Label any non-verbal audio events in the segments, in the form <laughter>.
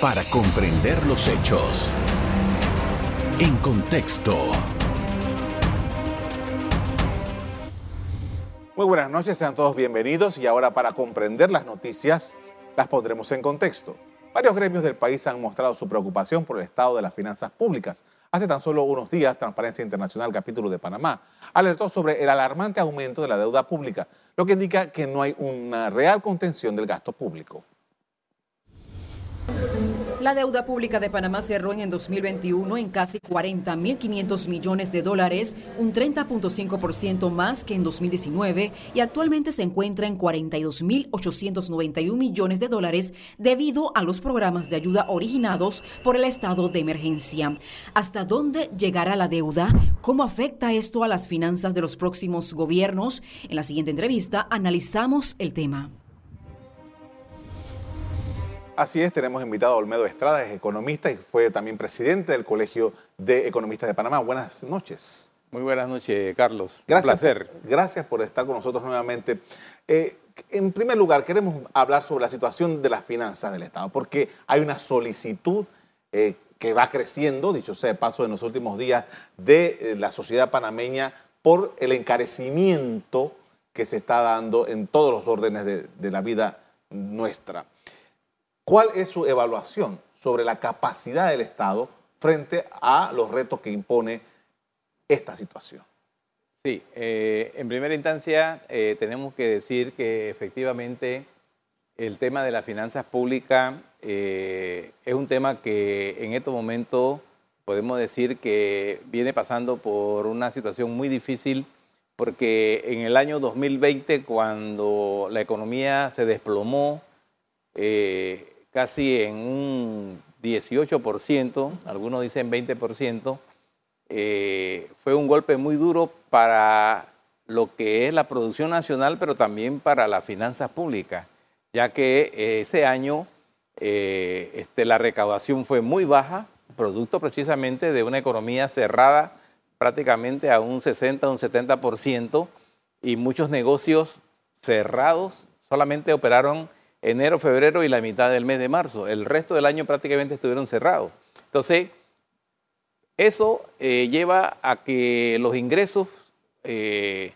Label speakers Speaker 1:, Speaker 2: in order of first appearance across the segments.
Speaker 1: para comprender los hechos. En contexto.
Speaker 2: Muy buenas noches, sean todos bienvenidos y ahora para comprender las noticias las pondremos en contexto. Varios gremios del país han mostrado su preocupación por el estado de las finanzas públicas. Hace tan solo unos días, Transparencia Internacional, capítulo de Panamá, alertó sobre el alarmante aumento de la deuda pública, lo que indica que no hay una real contención del gasto público.
Speaker 3: La deuda pública de Panamá cerró en el 2021 en casi 40.500 millones de dólares, un 30.5% más que en 2019 y actualmente se encuentra en 42.891 millones de dólares debido a los programas de ayuda originados por el estado de emergencia. ¿Hasta dónde llegará la deuda? ¿Cómo afecta esto a las finanzas de los próximos gobiernos? En la siguiente entrevista analizamos el tema.
Speaker 2: Así es, tenemos invitado a Olmedo Estrada, es economista y fue también presidente del Colegio de Economistas de Panamá. Buenas noches.
Speaker 4: Muy buenas noches, Carlos.
Speaker 2: Gracias,
Speaker 4: Un placer.
Speaker 2: Gracias por estar con nosotros nuevamente. Eh, en primer lugar, queremos hablar sobre la situación de las finanzas del Estado, porque hay una solicitud eh, que va creciendo, dicho sea de paso, en los últimos días de eh, la sociedad panameña por el encarecimiento que se está dando en todos los órdenes de, de la vida nuestra. ¿Cuál es su evaluación sobre la capacidad del Estado frente a los retos que impone esta situación?
Speaker 4: Sí, eh, en primera instancia eh, tenemos que decir que efectivamente el tema de las finanzas públicas eh, es un tema que en estos momentos podemos decir que viene pasando por una situación muy difícil porque en el año 2020 cuando la economía se desplomó, casi en un 18%, algunos dicen 20%, eh, fue un golpe muy duro para lo que es la producción nacional, pero también para las finanzas públicas, ya que eh, ese año eh, este, la recaudación fue muy baja, producto precisamente de una economía cerrada prácticamente a un 60, un 70%, y muchos negocios cerrados solamente operaron enero, febrero y la mitad del mes de marzo. El resto del año prácticamente estuvieron cerrados. Entonces, eso eh, lleva a que los ingresos eh,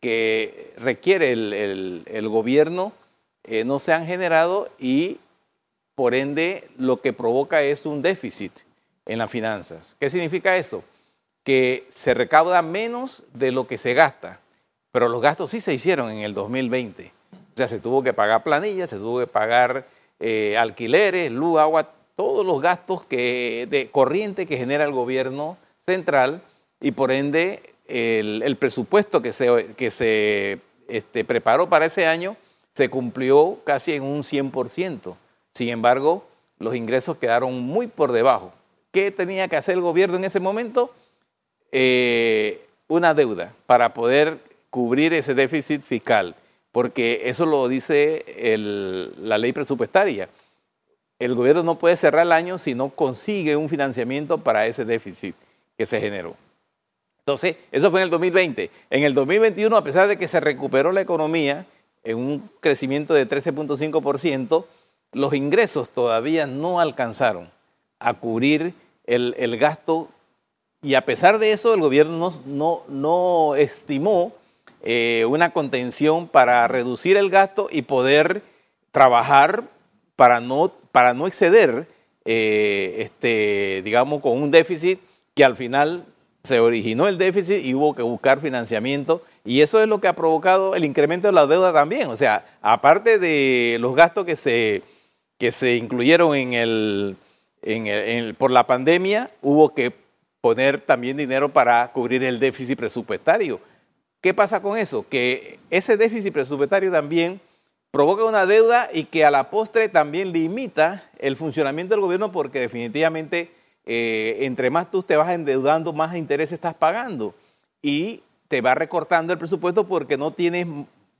Speaker 4: que requiere el, gobierno eh, no se han generado y por ende lo que provoca es un déficit en las finanzas. ¿Qué significa eso? Que se recauda menos de lo que se gasta, pero los gastos sí se hicieron en el 2020 sea, se tuvo que pagar planillas, se tuvo que pagar eh, alquileres, luz, agua, todos los gastos de corriente que genera el gobierno central y por ende el, presupuesto que se, que se este, preparó para ese año se cumplió casi en un 100%. Sin embargo, los ingresos quedaron muy por debajo. ¿Qué tenía que hacer el gobierno en ese momento? Eh, una deuda para poder cubrir ese déficit fiscal porque eso lo dice la ley presupuestaria. El gobierno no puede cerrar el año si no consigue un financiamiento para ese déficit que se generó. Entonces, eso fue en el 2020. En el 2021, a pesar de que se recuperó la economía en un crecimiento de 13.5%, los ingresos todavía no alcanzaron a cubrir el, gasto y a pesar de eso el gobierno no, no estimó eh, una contención para reducir el gasto y poder trabajar para no, para no exceder, eh, este, digamos, con un déficit que al final se originó el déficit y hubo que buscar financiamiento. Y eso es lo que ha provocado el incremento de la deuda también. O sea, aparte de los gastos que se, que se incluyeron en el, en el, por la pandemia, hubo que poner también dinero para cubrir el déficit presupuestario. ¿Qué pasa con eso? Que ese déficit presupuestario también provoca una deuda y que a la postre también limita el funcionamiento del gobierno porque definitivamente eh, entre más tú te vas endeudando, más intereses estás pagando y te va recortando el presupuesto porque no tienes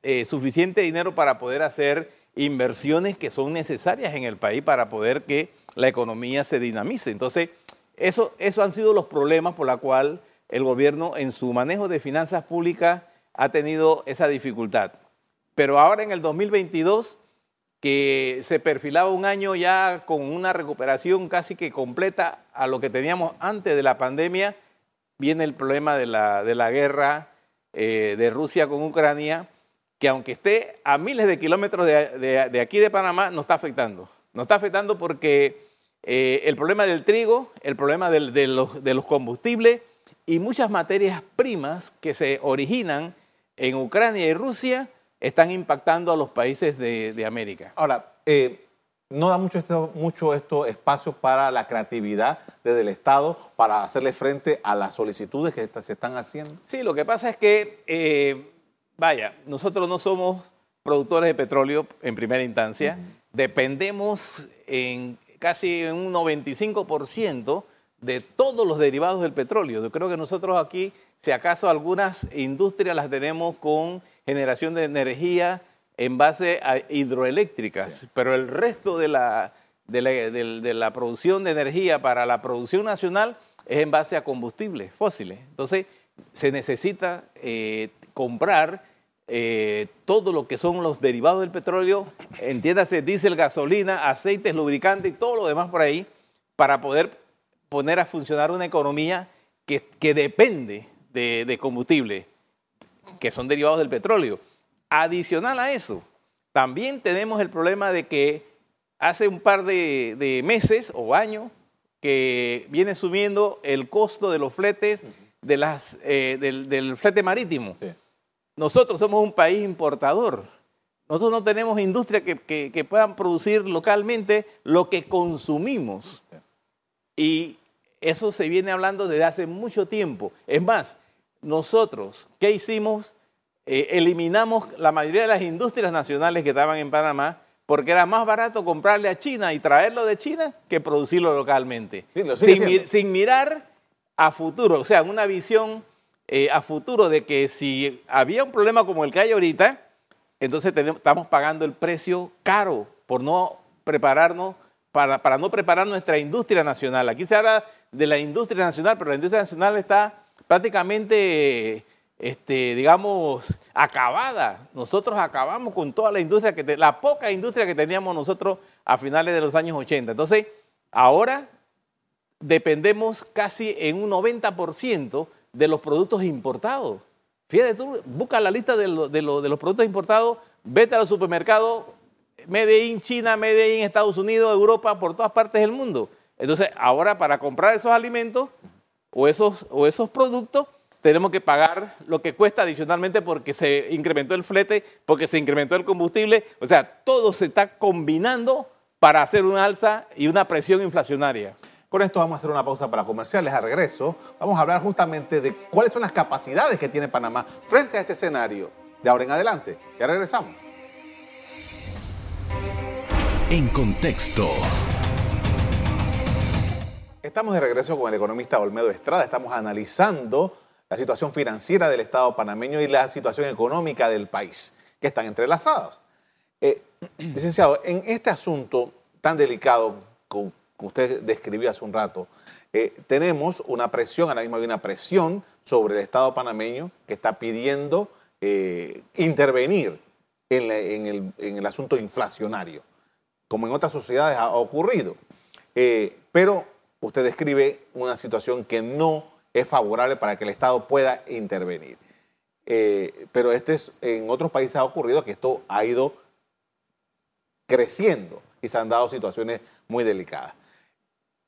Speaker 4: eh, suficiente dinero para poder hacer inversiones que son necesarias en el país para poder que la economía se dinamice. Entonces, eso, eso han sido los problemas por los cuales el gobierno en su manejo de finanzas públicas ha tenido esa dificultad. Pero ahora en el 2022 que se perfilaba un año ya con una recuperación casi que completa a lo que teníamos antes de la pandemia, viene el problema de la, de la guerra eh, de Rusia con Ucrania, que aunque esté a miles de kilómetros de, aquí de Panamá, nos está afectando. Nos está afectando porque eh, el problema del trigo, el problema de, los, de los combustibles y muchas materias primas que se originan en Ucrania y Rusia están impactando a los países de, América.
Speaker 2: Ahora, eh, no da mucho esto, mucho esto espacio para la creatividad desde el Estado para hacerle frente a las solicitudes que se están haciendo.
Speaker 4: Sí, lo que pasa es que, eh, vaya, nosotros no somos productores de petróleo en primera instancia, dependemos en casi un 95% de todos los derivados del petróleo. Yo creo que nosotros aquí, si acaso algunas industrias las tenemos con generación de energía en base a hidroeléctricas, pero el resto de la, de la, producción de energía para la producción nacional es en base a combustibles fósiles. Entonces, se necesita eh, comprar eh, todo lo que son los derivados del petróleo, entiéndase, diésel, gasolina, aceites, lubricantes y todo lo demás por ahí, para poder poner a funcionar una economía que, que depende de, de combustible, que son derivados del petróleo. Adicional a eso, también tenemos el problema de que hace un par de, meses o años que viene subiendo el costo de los fletes de las, eh, del, flete marítimo. Nosotros somos un país importador. Nosotros no tenemos industria que, puedan producir localmente lo que consumimos. Y eso se viene hablando desde hace mucho tiempo. Es más, nosotros, ¿qué hicimos? Eh, eliminamos la mayoría de las industrias nacionales que estaban en Panamá porque era más barato comprarle a China y traerlo de China que producirlo localmente. sin, mirar a futuro, o sea, una visión eh, a futuro de que si había un problema como el que hay ahorita, entonces estamos pagando el precio caro por no prepararnos, para, para no preparar nuestra industria nacional. Aquí se habla de la industria nacional, pero la industria nacional está prácticamente este, digamos, acabada. Nosotros acabamos con toda la industria, que la poca industria que teníamos nosotros a finales de los años 80. Entonces, ahora dependemos casi en un 90% de los productos importados. Fíjate tú, busca la lista de, de, los productos importados, vete a los supermercados, Medellín, China, Medellín, Estados Unidos, Europa, por todas partes del mundo. Entonces, ahora para comprar esos alimentos o esos, o esos productos, tenemos que pagar lo que cuesta adicionalmente porque se incrementó el flete, porque se incrementó el combustible. O sea, todo se está combinando para hacer una alza y una presión inflacionaria.
Speaker 2: Con esto vamos a hacer una pausa para comerciales. A regreso, vamos a hablar justamente de cuáles son las capacidades que tiene Panamá frente a este escenario. De ahora en adelante. Ya regresamos.
Speaker 1: En contexto.
Speaker 2: Estamos de regreso con el economista Olmedo Estrada. Estamos analizando la situación financiera del Estado panameño y la situación económica del país, que están entrelazados. Eh, <clears throat> licenciado, en este asunto tan delicado que usted describió hace un rato, eh, tenemos una presión, ahora mismo hay una presión sobre el Estado panameño que está pidiendo eh, intervenir en, el, asunto inflacionario, como en otras sociedades ha ocurrido. pero usted describe una situación que no es favorable para que el Estado pueda intervenir. Eh, pero este es, en otros países ha ocurrido que esto ha ido creciendo y se han dado situaciones muy delicadas.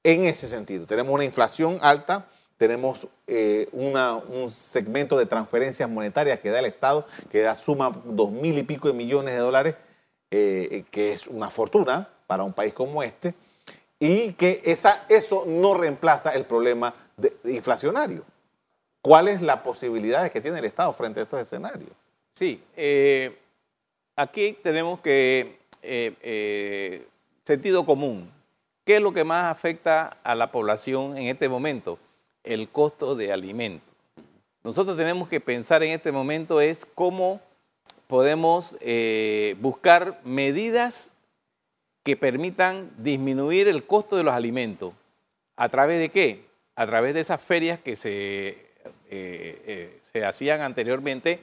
Speaker 2: En ese sentido, tenemos una inflación alta, tenemos eh, un segmento de transferencias monetarias que da el Estado, que da suma dos mil y pico de millones de dólares, eh, que es una fortuna para un país como este, y que esa, eso no reemplaza el problema inflacionario. ¿Cuáles las posibilidades que tiene el Estado frente a estos escenarios?
Speaker 4: Sí, eh, aquí tenemos que eh, eh, sentido común. ¿Qué es lo que más afecta a la población en este momento? El costo de alimentos. Nosotros tenemos que pensar en este momento es cómo podemos buscar medidas que permitan disminuir el costo de los alimentos. ¿A través de qué? a través de esas ferias que se, eh, eh, se hacían anteriormente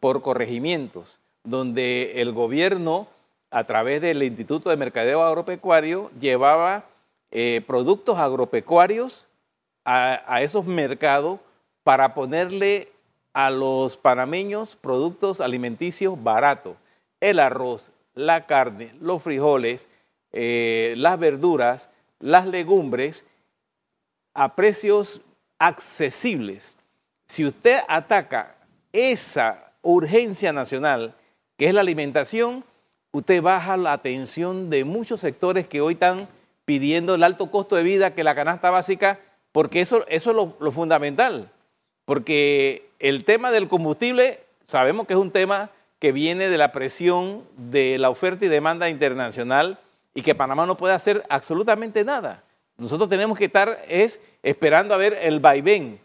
Speaker 4: por corregimientos, donde el gobierno a través del Instituto de Mercadeo Agropecuario, llevaba eh, productos agropecuarios a, a esos mercados para ponerle a los panameños productos alimenticios baratos. El arroz, la carne, los frijoles, eh, las verduras, las legumbres, a precios accesibles. Si usted ataca esa urgencia nacional, que es la alimentación, usted baja la atención de muchos sectores que hoy están pidiendo el alto costo de vida que la canasta básica, porque eso, eso es lo, lo fundamental. Porque el tema del combustible, sabemos que es un tema que viene de la presión de la oferta y demanda internacional y que Panamá no puede hacer absolutamente nada. Nosotros tenemos que estar es esperando a ver el vaivén.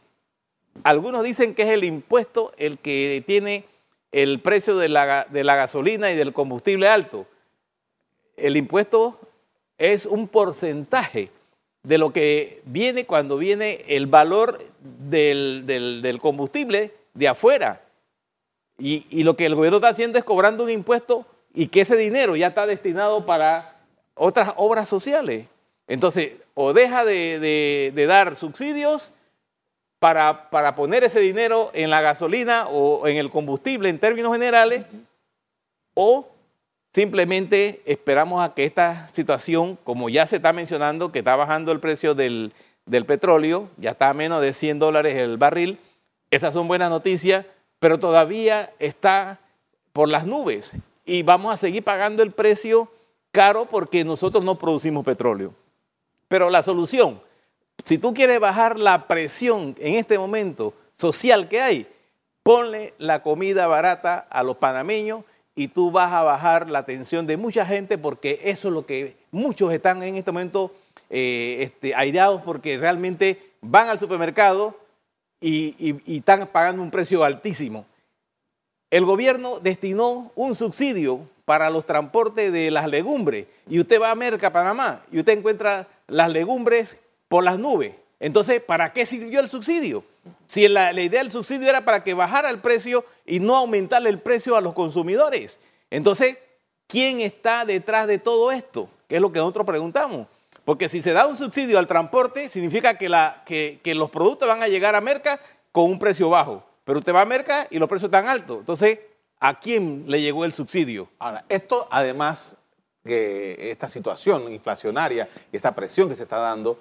Speaker 4: Algunos dicen que es el impuesto el que tiene el precio de la, de la gasolina y del combustible alto. El impuesto es un porcentaje de lo que viene cuando viene el valor del, del, del combustible de afuera. Y, y, lo que el gobierno está haciendo es cobrando un impuesto y que ese dinero ya está destinado para otras obras sociales. Entonces, o deja de, de, dar subsidios para, para, poner ese dinero en la gasolina o en el combustible en términos generales, o simplemente esperamos a que esta situación, como ya se está mencionando, que está bajando el precio del, del petróleo, ya está a menos de 100 dólares el barril, esas son buenas noticias, pero todavía está por las nubes y vamos a seguir pagando el precio caro porque nosotros no producimos petróleo. Pero la solución, si tú quieres bajar la presión en este momento social que hay, ponle la comida barata a los panameños y tú vas a bajar la tensión de mucha gente porque eso es lo que muchos están en este momento eh, este, aireados porque realmente van al supermercado y están pagando un precio altísimo. El gobierno destinó un subsidio para los transportes de las legumbres y usted va a Merca, Panamá, y usted encuentra las legumbres por las nubes. Entonces, ¿para qué sirvió el subsidio? Si la, idea del subsidio era para que bajara el precio y no aumentarle el precio a los consumidores. Entonces, ¿quién está detrás de todo esto? Que es lo que nosotros preguntamos. Porque si se da un subsidio al transporte, significa que, que los productos van a llegar a Merca con un precio bajo. Pero usted va a Merca y los precios están altos. Entonces, ¿a quién le llegó el subsidio?
Speaker 2: Ahora, esto además, que esta situación inflacionaria y esta presión que se está dando,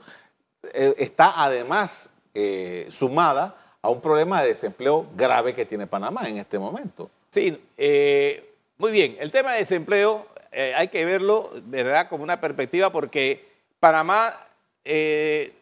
Speaker 2: eh, está además eh, sumada a un problema de desempleo grave que tiene Panamá en este momento.
Speaker 4: Sí, eh, muy bien. El tema de desempleo eh, hay que verlo, ¿verdad?, como una perspectiva porque Panamá, eh,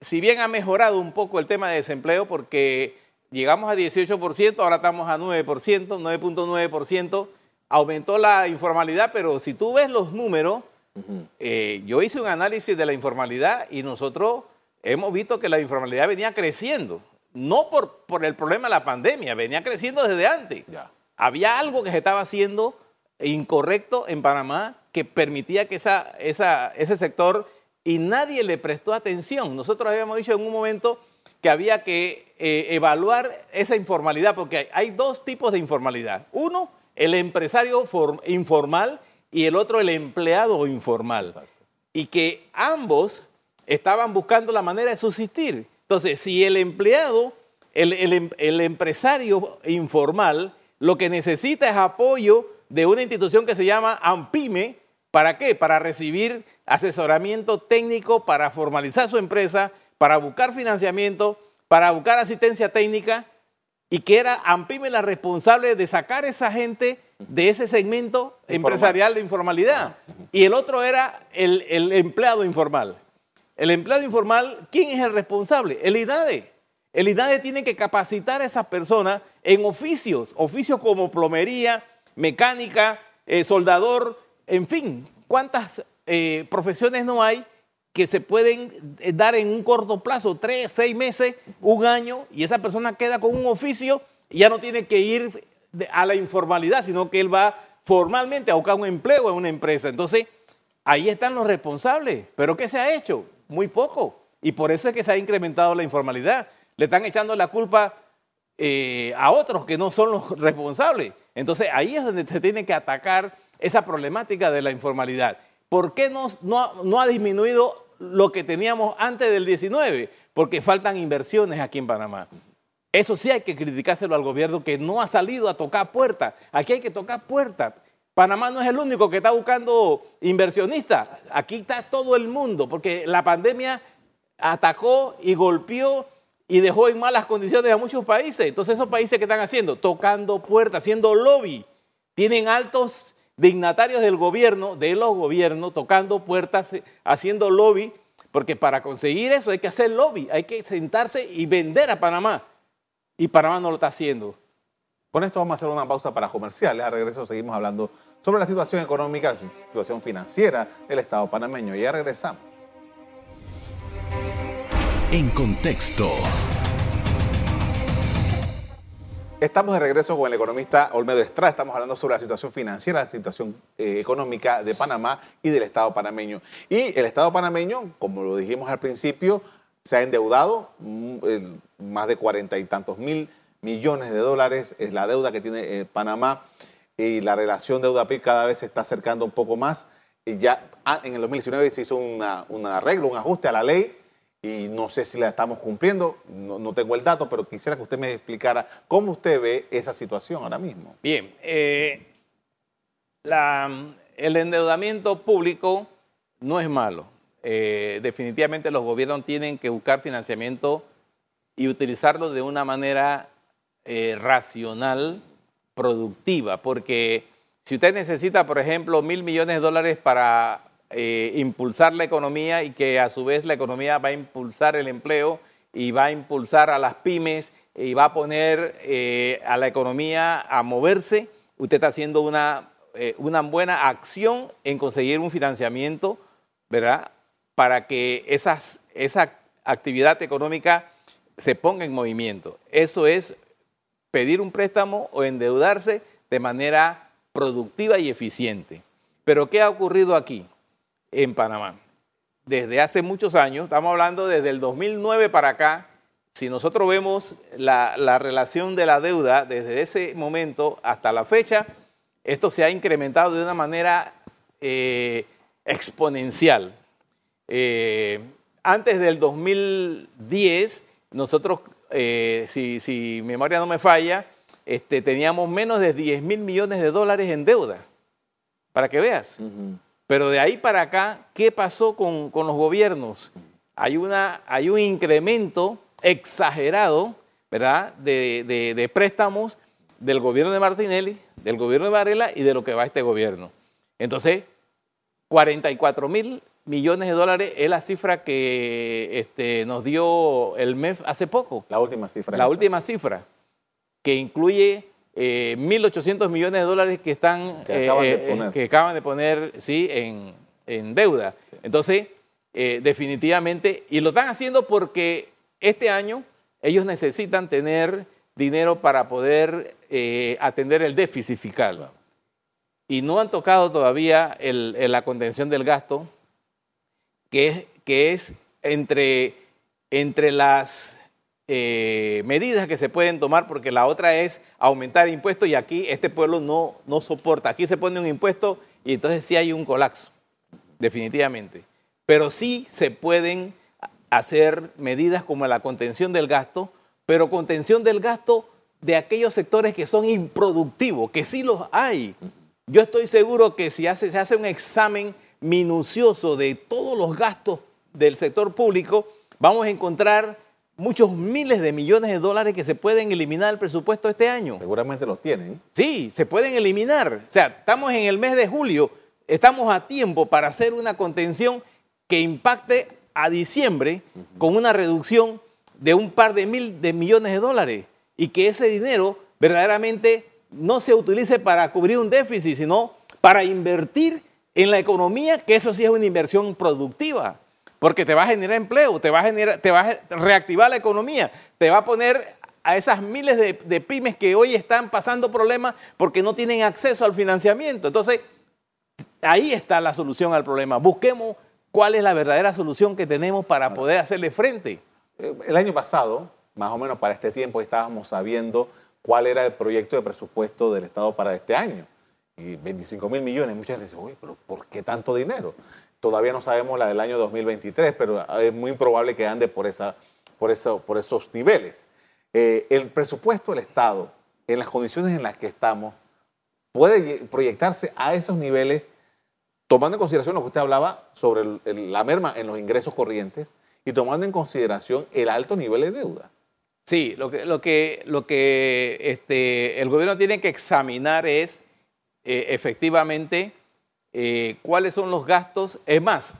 Speaker 4: si bien ha mejorado un poco el tema de desempleo porque llegamos a 18%, ahora estamos a 9%, 9.9%, aumentó la informalidad, pero si tú ves los números, uh -huh. eh, yo hice un análisis de la informalidad y nosotros hemos visto que la informalidad venía creciendo, no por, por el problema de la pandemia, venía creciendo desde antes.
Speaker 2: Ya.
Speaker 4: Había algo que se estaba haciendo incorrecto en Panamá que permitía que esa, esa, ese sector y nadie le prestó atención. Nosotros habíamos dicho en un momento que había que eh, evaluar esa informalidad, porque hay, hay, dos tipos de informalidad. Uno, el empresario informal y el otro, el empleado informal. Exacto. Y que ambos estaban buscando la manera de subsistir. Entonces, si el empleado, el, el, el empresario informal, lo que necesita es apoyo de una institución que se llama AMPIME, ¿para qué? Para recibir asesoramiento técnico, para formalizar su empresa, para buscar financiamiento, para buscar asistencia técnica, y que era AMPIME la responsable de sacar a esa gente de ese segmento Informal. empresarial de informalidad. Y el otro era el, el, empleado informal. El empleado informal, ¿quién es el responsable? El INADE. El INADE tiene que capacitar a esas personas en oficios, oficios como plomería, mecánica, eh, soldador, en fin, ¿cuántas eh, profesiones no hay que se pueden eh, dar en un corto plazo, tres, seis meses, un año, y esa persona queda con un oficio y ya no tiene que ir a la informalidad, sino que él va formalmente a buscar un empleo en una empresa. Entonces, ahí están los responsables. ¿Pero qué se ha hecho? Muy poco. Y por eso es que se ha incrementado la informalidad. Le están echando la culpa eh, a otros que no son los <laughs> responsables. Entonces ahí es donde se tiene que atacar esa problemática de la informalidad. ¿Por qué no, no, ha disminuido lo que teníamos antes del 19? Porque faltan inversiones aquí en Panamá. Eso sí hay que criticárselo al gobierno que no ha salido a tocar puertas. Aquí hay que tocar puertas. Panamá no es el único que está buscando inversionistas. Aquí está todo el mundo, porque la pandemia atacó y golpeó y dejó en malas condiciones a muchos países. Entonces, esos países que están haciendo, tocando puertas, haciendo lobby, tienen altos dignatarios del gobierno, de los gobiernos, tocando puertas, haciendo lobby, porque para conseguir eso hay que hacer lobby, hay que sentarse y vender a Panamá. Y Panamá no lo está haciendo.
Speaker 2: Con esto vamos a hacer una pausa para comerciales. A regreso seguimos hablando sobre la situación económica, la situación financiera del Estado panameño. Y ya regresamos.
Speaker 1: En contexto.
Speaker 2: Estamos de regreso con el economista Olmedo Estrada. Estamos hablando sobre la situación financiera, la situación eh, económica de Panamá y del Estado panameño. Y el Estado panameño, como lo dijimos al principio, se ha endeudado mm, más de cuarenta y tantos mil millones de dólares. Es la deuda que tiene eh, Panamá y la relación deuda-PIB cada vez se está acercando un poco más. Y ya ah, en el 2019 se hizo un arreglo, un ajuste a la ley y no sé si la estamos cumpliendo, no, tengo el dato, pero quisiera que usted me explicara cómo usted ve esa situación ahora mismo.
Speaker 4: Bien, eh, el endeudamiento público no es malo. Eh, definitivamente los gobiernos tienen que buscar financiamiento y utilizarlo de una manera eh, racional, productiva, porque si usted necesita, por ejemplo, mil millones de dólares para eh, impulsar la economía y que a su vez la economía va a impulsar el empleo y va a impulsar a las pymes y va a poner eh, a la economía a moverse, usted está haciendo una, eh, una buena acción en conseguir un financiamiento, ¿verdad? Para que esas, esa actividad económica se ponga en movimiento. Eso es pedir un préstamo o endeudarse de manera productiva y eficiente. Pero ¿qué ha ocurrido aquí? En Panamá. Desde hace muchos años, estamos hablando desde el 2009 para acá, si nosotros vemos la, relación de la deuda desde ese momento hasta la fecha, esto se ha incrementado de una manera eh, exponencial. Eh, antes del 2010, nosotros, eh, si, si, memoria no me falla, este, teníamos menos de 10 mil millones de dólares en deuda. Para que veas. Pero de ahí para acá, ¿qué pasó con, los gobiernos? Hay, una, hay un incremento exagerado, ¿verdad?, de, préstamos del gobierno de Martinelli, del gobierno de Varela y de lo que va este gobierno. Entonces, 44 mil millones de dólares es la cifra que este, nos dio el MEF hace poco.
Speaker 2: La última cifra.
Speaker 4: La última cifra, que incluye 1.800 eh, millones de dólares que están que acaban, de, eh, poner. Que acaban de poner sí, en, deuda. Entonces, eh, definitivamente, y lo están haciendo porque este año ellos necesitan tener dinero para poder atender el déficit fiscal. Y no han tocado todavía la contención del gasto, que es, que es entre, entre las eh, medidas que se pueden tomar, porque la otra es aumentar impuestos y aquí este pueblo no, no soporta. Aquí se pone un impuesto y entonces sí hay un colapso, definitivamente. Pero sí se pueden hacer medidas como la contención del gasto, pero contención del gasto de aquellos sectores que son improductivos, que sí los hay. Yo estoy seguro que si se hace un examen minucioso de todos los gastos del sector público, vamos a encontrar muchos miles de millones de dólares que se pueden eliminar del presupuesto este año.
Speaker 2: Seguramente los tienen.
Speaker 4: Sí, se pueden eliminar. O sea, estamos en el mes de julio, estamos a tiempo para hacer una contención que impacte a diciembre con una reducción de un par de mil de millones de dólares y que ese dinero verdaderamente no se utilice para cubrir un déficit, sino para invertir en la economía, que eso sí es una inversión productiva porque te va a generar empleo, te va a, generar, te va a reactivar la economía, te va a poner a esas miles de, pymes que hoy están pasando problemas porque no tienen acceso al financiamiento. Entonces, ahí está la solución al problema. Busquemos cuál es la verdadera solución que tenemos para poder hacerle frente.
Speaker 2: Eh, el año pasado, más o menos para este tiempo, estábamos sabiendo cuál era el proyecto de presupuesto del Estado para este año. y 25 mil millones. Mucha gente dice, uy, pero ¿por qué tanto dinero? Todavía no sabemos la del año 2023, pero es muy probable que ande por, esa, por, eso, por esos niveles. Eh, el presupuesto del Estado, en las condiciones en las que estamos, puede proyectarse a esos niveles, tomando en consideración lo que usted hablaba sobre la merma en los ingresos corrientes y tomando en consideración el alto nivel de deuda.
Speaker 4: Sí, lo que, lo que, lo que este, el gobierno tiene que examinar es eh, efectivamente eh, cuáles son los gastos. Es más,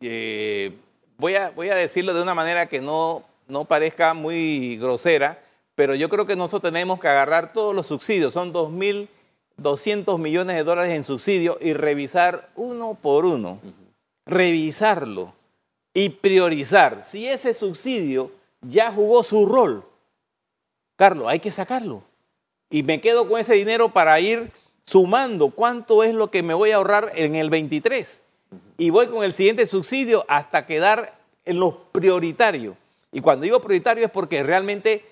Speaker 4: eh, voy, a, voy a decirlo de una manera que no, no parezca muy grosera, pero yo creo que nosotros tenemos que agarrar todos los subsidios, son 2.200 millones de dólares en subsidios y revisar uno por uno, revisarlo y priorizar. Si ese subsidio ya jugó su rol, Carlos, hay que sacarlo. Y me quedo con ese dinero para ir sumando cuánto es lo que me voy a ahorrar en el 23. Y voy con el siguiente subsidio hasta quedar en lo prioritario. Y cuando digo prioritario es porque realmente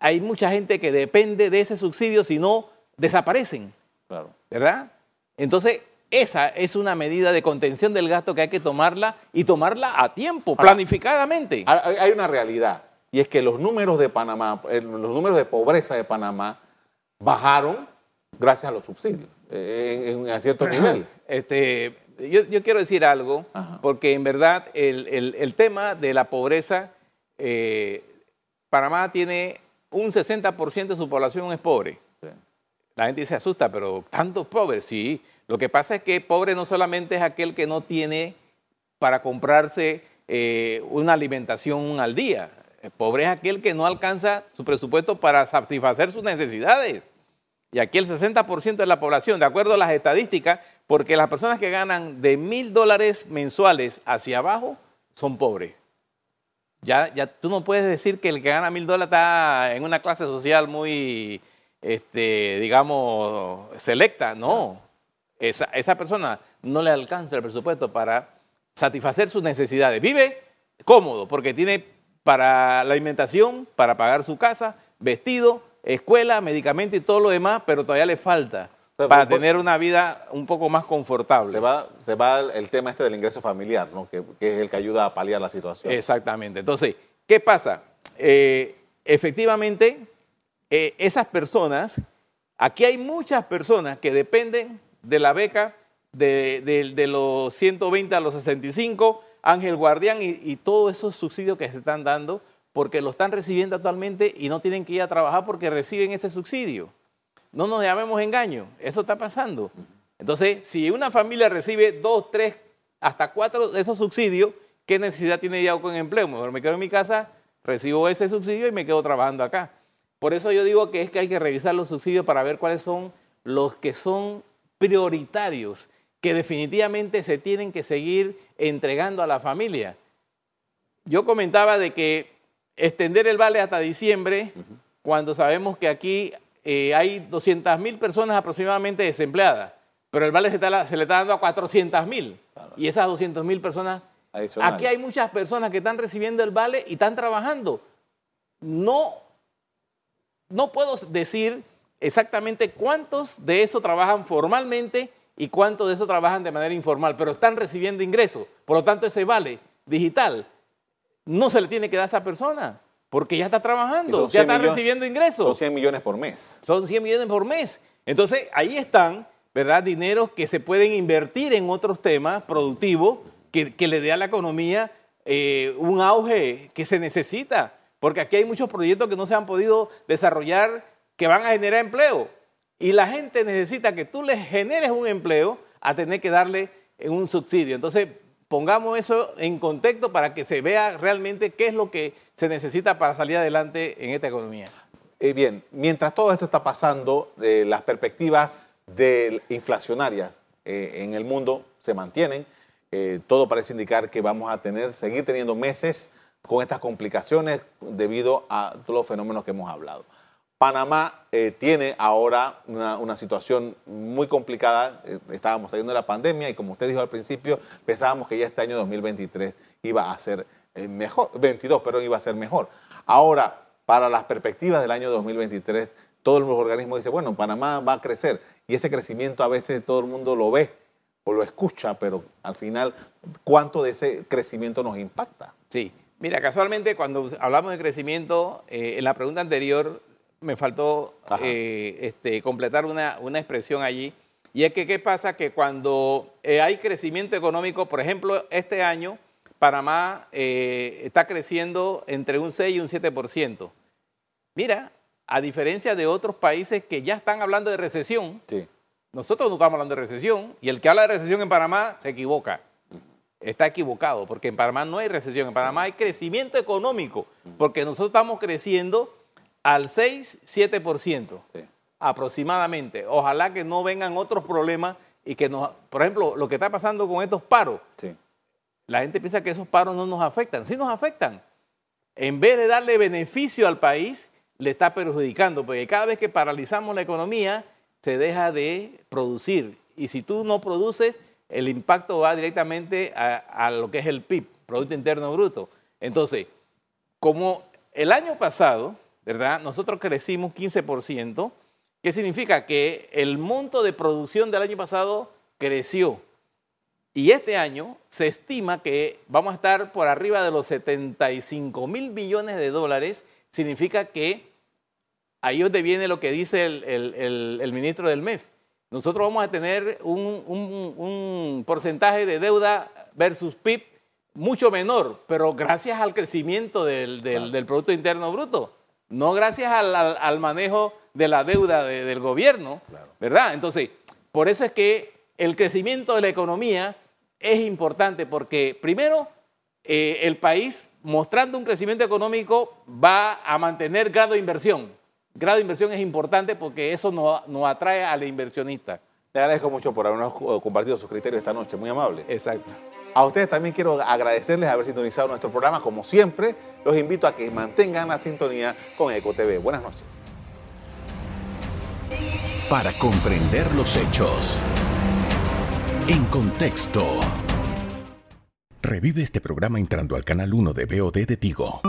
Speaker 4: hay mucha gente que depende de ese subsidio, si no, desaparecen. Claro. ¿Verdad? Entonces, esa es una medida de contención del gasto que hay que tomarla y tomarla a tiempo, planificadamente.
Speaker 2: Hay una realidad, y es que los números de Panamá, eh, los números de pobreza de Panamá bajaron gracias a los subsidios, eh, en, a cierto nivel. <laughs>
Speaker 4: Este, yo, quiero decir algo, porque en verdad el, tema de la pobreza, eh, Panamá tiene un 60% de su población es pobre. La gente se asusta, pero tantos pobres, sí. Lo que pasa es que pobre no solamente es aquel que no tiene para comprarse eh, una alimentación al día. Pobre es aquel que no alcanza su presupuesto para satisfacer sus necesidades. Y aquí el 60% de la población, de acuerdo a las estadísticas, porque las personas que ganan de mil dólares mensuales hacia abajo son pobres. Ya, ya tú no puedes decir que el que gana mil dólares está en una clase social muy, este, digamos, selecta. No, esa, esa persona no le alcanza el presupuesto para satisfacer sus necesidades. Vive cómodo porque tiene para la alimentación, para pagar su casa, vestido, escuela, medicamento y todo lo demás, pero todavía le falta para tener una vida un poco más confortable.
Speaker 2: Se va, se va el tema este del ingreso familiar, ¿no? que, es el que ayuda a paliar la situación.
Speaker 4: Exactamente. Entonces, ¿qué pasa? Eh, efectivamente, eh, esas personas, aquí hay muchas personas que dependen de la beca de, los 120 a los 65, Ángel Guardián y, y todos esos subsidios que se están dando porque lo están recibiendo actualmente y no tienen que ir a trabajar porque reciben ese subsidio. No nos llamemos engaño, eso está pasando. Entonces, si una familia recibe dos, tres, hasta cuatro de esos subsidios, ¿qué necesidad tiene ya con empleo? Mejor me quedo en mi casa, recibo ese subsidio y me quedo trabajando acá. Por eso yo digo que es que hay que revisar los subsidios para ver cuáles son los que son prioritarios, que definitivamente se tienen que seguir entregando a la familia. Yo comentaba de que extender el vale hasta diciembre, cuando sabemos que aquí eh, hay 200 mil personas aproximadamente desempleadas, pero el vale se, le está dando a 400 mil. Y esas 200 mil personas, aquí hay muchas personas que están recibiendo el vale y están trabajando. No, no puedo decir exactamente cuántos de eso trabajan formalmente y cuántos de eso trabajan de manera informal, pero están recibiendo ingresos. Por lo tanto, ese vale digital no se le tiene que dar a esa persona, porque ya está trabajando, ya está recibiendo ingresos.
Speaker 2: Son 100 millones por mes.
Speaker 4: Son 100 millones por mes. Entonces, ahí están, ¿verdad? Dineros que se pueden invertir en otros temas productivos que, le dé a la economía eh, un auge que se necesita, porque aquí hay muchos proyectos que no se han podido desarrollar que van a generar empleo. Y la gente necesita que tú les generes un empleo a tener que darle un subsidio. Entonces, pongamos eso en contexto para que se vea realmente qué es lo que se necesita para salir adelante en esta economía.
Speaker 2: Eh, bien, mientras todo esto está pasando, eh, las perspectivas inflacionarias eh, en el mundo se mantienen. todo parece indicar que vamos a tener, seguir teniendo meses con estas complicaciones debido a todos los fenómenos que hemos hablado. Panamá eh, tiene ahora una, situación muy complicada. Eh, estábamos saliendo de la pandemia y como usted dijo al principio, pensábamos que ya este año 2023 iba a ser eh, mejor, 22, pero iba a ser mejor. Ahora, para las perspectivas del año 2023, todos los organismos dicen, bueno, Panamá va a crecer y ese crecimiento a veces todo el mundo lo ve o lo escucha, pero al final, ¿cuánto de ese crecimiento nos impacta?
Speaker 4: Sí, mira, casualmente cuando hablamos de crecimiento, en la pregunta anterior me faltó eh, este, completar una, una, expresión allí, y es que qué pasa que cuando eh, hay crecimiento económico, por ejemplo, este año, Panamá está creciendo entre un 6 y un 7%. Mira, a diferencia de otros países que ya están hablando de recesión, sí. nosotros no estamos hablando de recesión y el que habla de recesión en Panamá se equivoca. Está equivocado, porque en Panamá no hay recesión, en Panamá hay crecimiento económico, porque nosotros estamos creciendo al 6, 7% aproximadamente. Ojalá que no vengan otros problemas y que nos, por ejemplo, lo que está pasando con estos paros. La gente piensa que esos paros no nos afectan, sí nos afectan. En vez de darle beneficio al país, le está perjudicando, porque cada vez que paralizamos la economía, se deja de producir. Y si tú no produces, el impacto va directamente a, lo que es el PIB, Producto Interno Bruto. Entonces, como el año pasado, ¿verdad? Nosotros crecimos 15%, ¿qué significa? Que el monto de producción del año pasado creció. Y este año se estima que vamos a estar por arriba de los 75 mil millones de dólares significa que ahí es donde viene lo que dice el, ministro del MEF. Nosotros vamos a tener un, porcentaje de deuda versus PIB mucho menor, pero gracias al crecimiento del, Producto Interno Bruto, no gracias al, manejo de la deuda del gobierno, ¿verdad? Entonces, por eso es que el crecimiento de la economía es importante, porque primero eh, el país, mostrando un crecimiento económico, va a mantener grado de inversión. Grado de inversión es importante porque eso nos, nos atrae al inversionista.
Speaker 2: Te agradezco mucho por habernos compartido sus criterios esta noche, muy amable.
Speaker 4: Exacto.
Speaker 2: A ustedes también quiero agradecerles haber sintonizado nuestro programa. Como siempre, los invito a que mantengan la sintonía con EcoTV. Buenas noches.
Speaker 1: Para comprender los hechos. En contexto. Revive este programa entrando al canal 1 de BOD de Tigo.